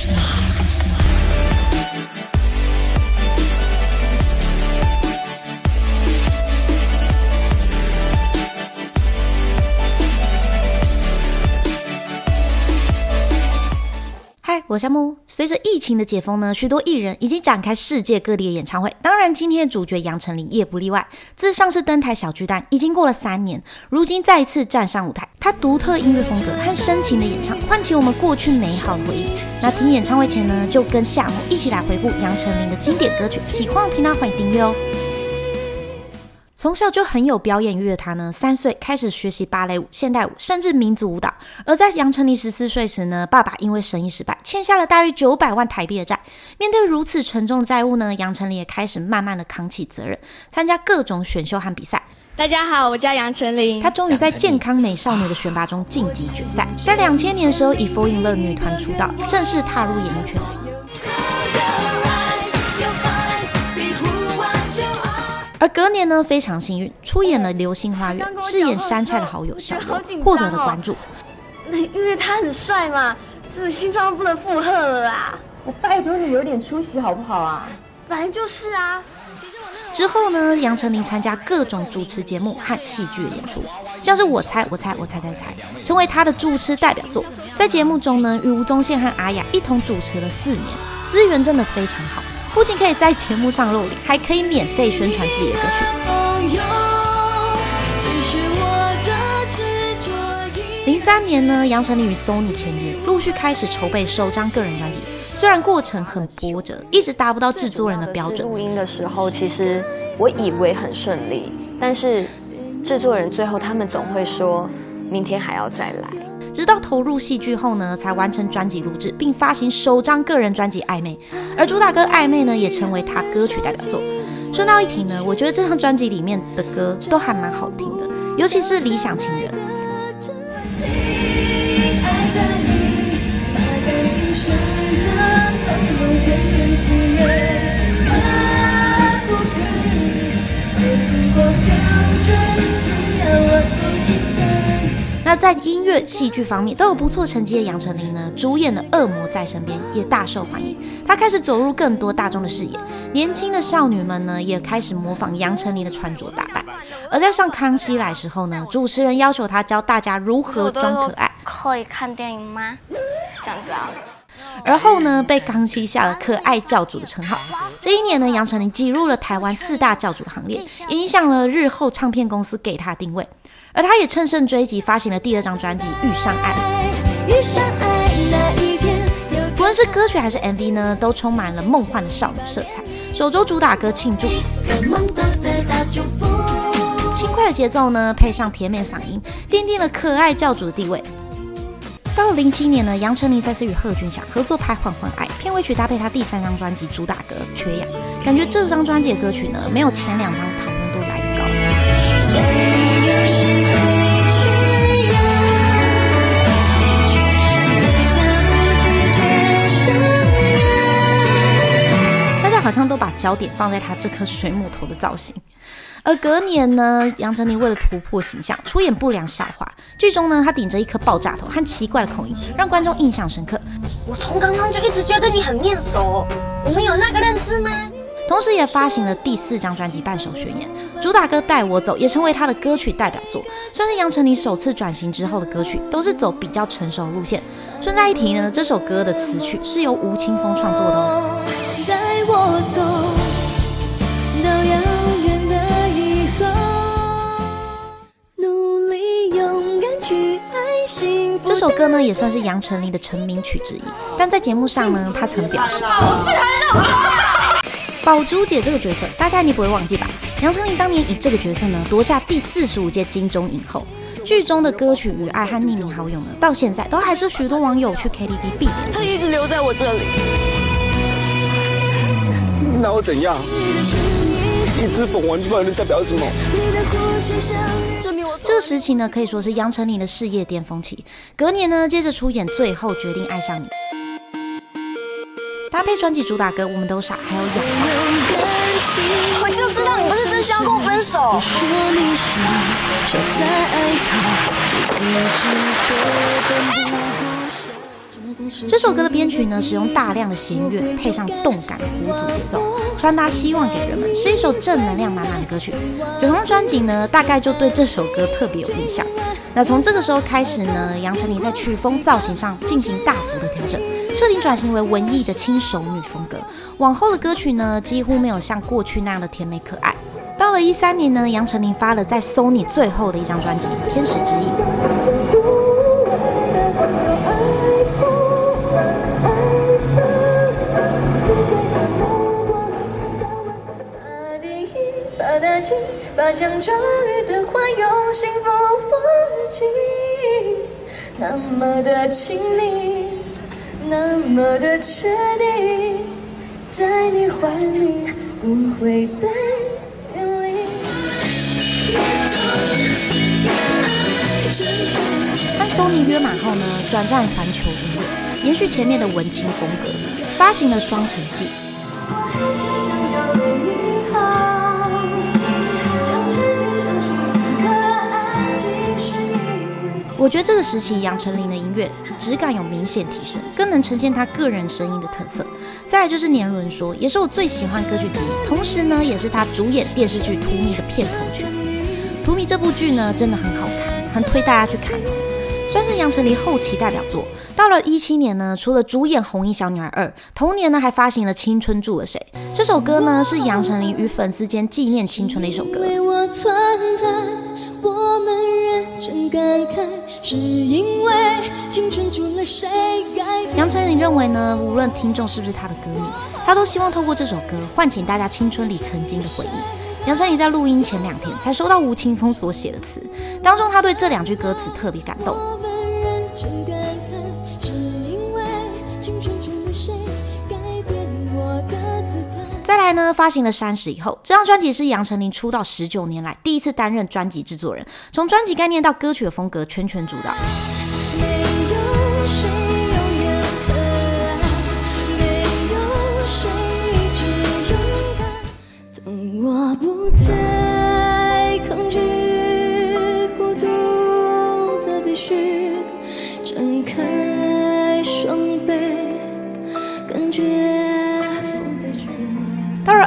Krishna. 我夏木，随着疫情的解封呢，许多艺人已经展开世界各地的演唱会。当然，今天的主角杨丞琳也不例外。自上次登台小巨蛋已经过了三年，如今再次站上舞台，他独特音乐风格和深情的演唱，唤起我们过去美好的回忆。那听演唱会前呢，就跟夏木一起来回顾杨丞琳的经典歌曲。喜欢我频道欢迎订阅哦。从小就很有表演欲的他呢，三岁开始学习芭蕾舞、现代舞，甚至民族舞蹈。而在杨丞琳十四岁时呢，爸爸因为生意失败，欠下了大约九百万台币的债。面对如此沉重的债务呢，杨丞琳也开始慢慢的扛起责任，参加各种选秀和比赛。大家好，我叫杨丞琳。她终于在健康美少女的选拔中晋级决赛，在两千年的时候以 Fall in Love 女团出道，正式踏入演艺圈。而隔年呢，非常幸运出演了《流星花园》，饰演杉菜的好友小优，获得了关注。那因为他很帅嘛，是不是心脏不能负荷了啦？我拜托你有点出息好不好啊？本来就是啊。之后呢，杨丞琳参加各种主持节目和戏剧演出，像是我猜我猜我猜猜猜，成为他的主持代表作。在节目中呢，与吴宗宪和阿雅一同主持了四年，资源真的非常好。不仅可以在节目上露脸，还可以免费宣传自己的歌曲。零三年呢，杨丞琳与 Sony 签约，陆续开始筹备首张个人专辑。虽然过程很波折，一直达不到制作人的标准。录音的时候，其实我以为很顺利，但是制作人最后他们总会说明天还要再来。直到投入戏剧后呢，才完成专辑录制，并发行首张个人专辑《暧昧》，而主打歌《暧昧》呢，也成为他歌曲代表作。顺道一提呢，我觉得这张专辑里面的歌都还蛮好听的，尤其是《理想情》。在音乐、戏剧方面都有不错成绩的杨丞琳呢，主演的《恶魔在身边》也大受欢迎。她开始走入更多大众的视野，年轻的少女们呢也开始模仿杨丞琳的穿着打扮。而在上《康熙来》时候呢，主持人要求她教大家如何装可爱。可以看电影吗？这样子啊。而后呢，被康熙下了“可爱教主”的称号。这一年呢，杨丞琳挤入了台湾四大教主行列，影响了日后唱片公司给她定位。而他也乘胜追击，发行了第二张专辑《遇上爱》。无论是歌曲还是 MV 呢，都充满了梦幻的少女色彩。首周主打歌《庆祝》，轻快的节奏呢，配上甜美嗓音，奠定了可爱教主的地位。到了零七年呢，杨丞琳再次与贺军翔合作拍《换换爱》，片尾曲搭配他第三张专辑主打歌《缺氧》，感觉这张专辑的歌曲呢，没有前两张讨论度来得高。把焦点放在他这颗水母头的造型，而隔年呢，杨丞琳为了突破形象，出演《不良笑话》，剧中呢，他顶着一颗爆炸头和奇怪的口音，让观众印象深刻。我从刚刚就一直觉得你很面熟，我们有那个认识吗？同时，也发行了第四张专辑《半首宣言》，主打歌《带我走》也成为他的歌曲代表作，算是杨丞琳首次转型之后的歌曲，都是走比较成熟的路线。顺带一提呢，这首歌的词曲是由吴青峰创作的哦。首歌呢，也算是杨丞琳的成名曲之一。但在节目上呢，他曾表示：“宝珠姐这个角色，大家一定不会忘记吧？杨丞琳当年以这个角色呢，夺下第四十五届金钟影后。剧中的歌曲《与爱》和《匿名好友》呢，到现在都还是许多网友去 KTV 必点。他一直留在我这里。”那我怎样？一只凤凰不能代表什么？这个时期呢，可以说是杨丞琳的事业巅峰期。隔年呢，接着出演《最后决定爱上你》，搭配专辑主打歌《我们都傻》，还有《氧化》。我就知道你不是真心要跟我分手。这首歌的编曲呢，使用大量的弦乐，配上动感的鼓组节奏，传达希望给人们，是一首正能量满满的歌曲。整张专辑呢，大概就对这首歌特别有印象。那从这个时候开始呢，杨丞琳在曲风造型上进行大幅的调整，彻底转型为文艺的轻熟女风格。往后的歌曲呢，几乎没有像过去那样的甜美可爱。到了一三年呢，杨丞琳发了在 Sony 最后的一张专辑《天使之翼》。把强壮与的话用幸福忘记，那么的亲密，那么的确定，在你怀里不会被远离。和 Sony 约满后呢，转战环球音乐，延续前面的文青风格，发行了双城记。我我觉得这个时期杨丞琳的音乐质感有明显提升，更能呈现她个人声音的特色。再来就是年轮说，也是我最喜欢歌曲之一，同时呢，也是她主演电视剧《荼蘼》的片头曲。《荼蘼》这部剧呢，真的很好看，很推大家去看哦，算是杨丞琳后期代表作。到了一七年呢，除了主演《红衣小女孩二》，同年呢还发行了《青春住了谁》。这首歌呢是杨丞琳与粉丝间纪念青春的一首歌。我们认真感慨，是因为青春住了谁？杨丞琳认为呢，无论听众是不是他的歌迷，他都希望透过这首歌唤醒大家青春里曾经的回忆。杨丞琳在录音前两天才收到吴青峰所写的词，当中他对这两句歌词特别感动。再来呢，发行了《三十》以后，这张专辑是杨丞琳出道十九年来第一次担任专辑制作人，从专辑概念到歌曲的风格全权主导。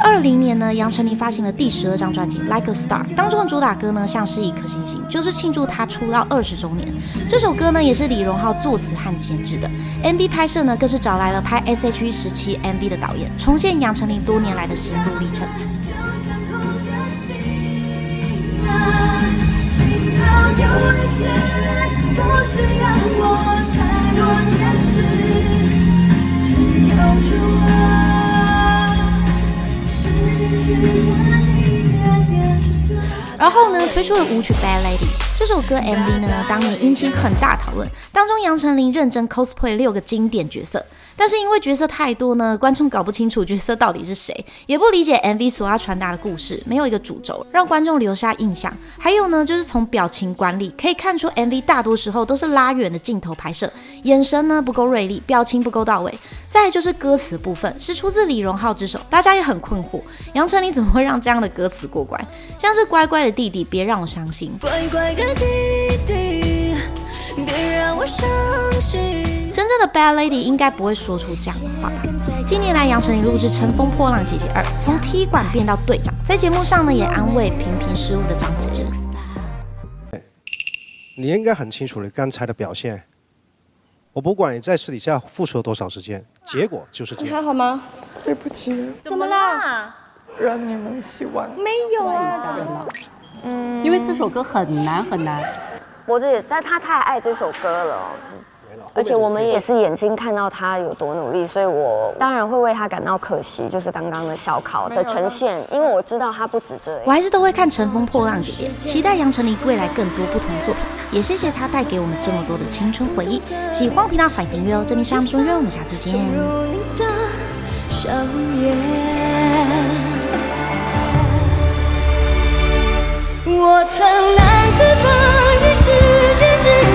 二零年呢，杨丞琳发行了第十二张专辑《Like a Star》，当中的主打歌呢，像是一颗星星，就是庆祝她出道二十周年。这首歌呢，也是李荣浩作词和监制的。MV 拍摄呢，更是找来了拍 S.H.E 时期 MV 的导演，重现杨丞琳多年来的心路历程。然后呢，推出了舞曲《Bad Lady》这首歌 MV 呢，当年引起很大讨论。当中杨丞琳认真 cosplay 六个经典角色，但是因为角色太多呢，观众搞不清楚角色到底是谁，也不理解 MV 所要传达的故事，没有一个主轴，让观众留下印象。还有呢，就是从表情管理可以看出，MV 大多时候都是拉远的镜头拍摄，眼神呢不够锐利，表情不够到位。再就是歌词部分，是出自李荣浩之手，大家也很困惑，杨丞琳怎么会让这样的歌词过关？像是乖乖的弟弟，别让我伤心。乖乖的，真正的 Bad Lady 应该不会说出这样的话。近年来，杨丞琳录制《乘风破浪姐姐二》，从踢馆变到队长，在节目上呢也安慰频频失误的张子芷。你应该很清楚你刚才的表现。我不管你在私底下付出了多少时间，结果就是这样。你还好吗？对不起。怎么啦？让你们希望。没有啊。嗯，因为这首歌很难很难。我这也是，但他太爱这首歌了。而且我们也是眼睛看到他有多努力，所以我当然会为他感到可惜。就是刚刚的小考的呈现，因为我知道他不止这样。我还是都会看《乘风破浪姐姐》，期待杨丞琳未来更多不同的作品。也谢谢他带给我们这么多的青春回忆。喜欢频道欢迎订阅哦，这边是阿姆说约，我们下次见。我曾难自拔于世界之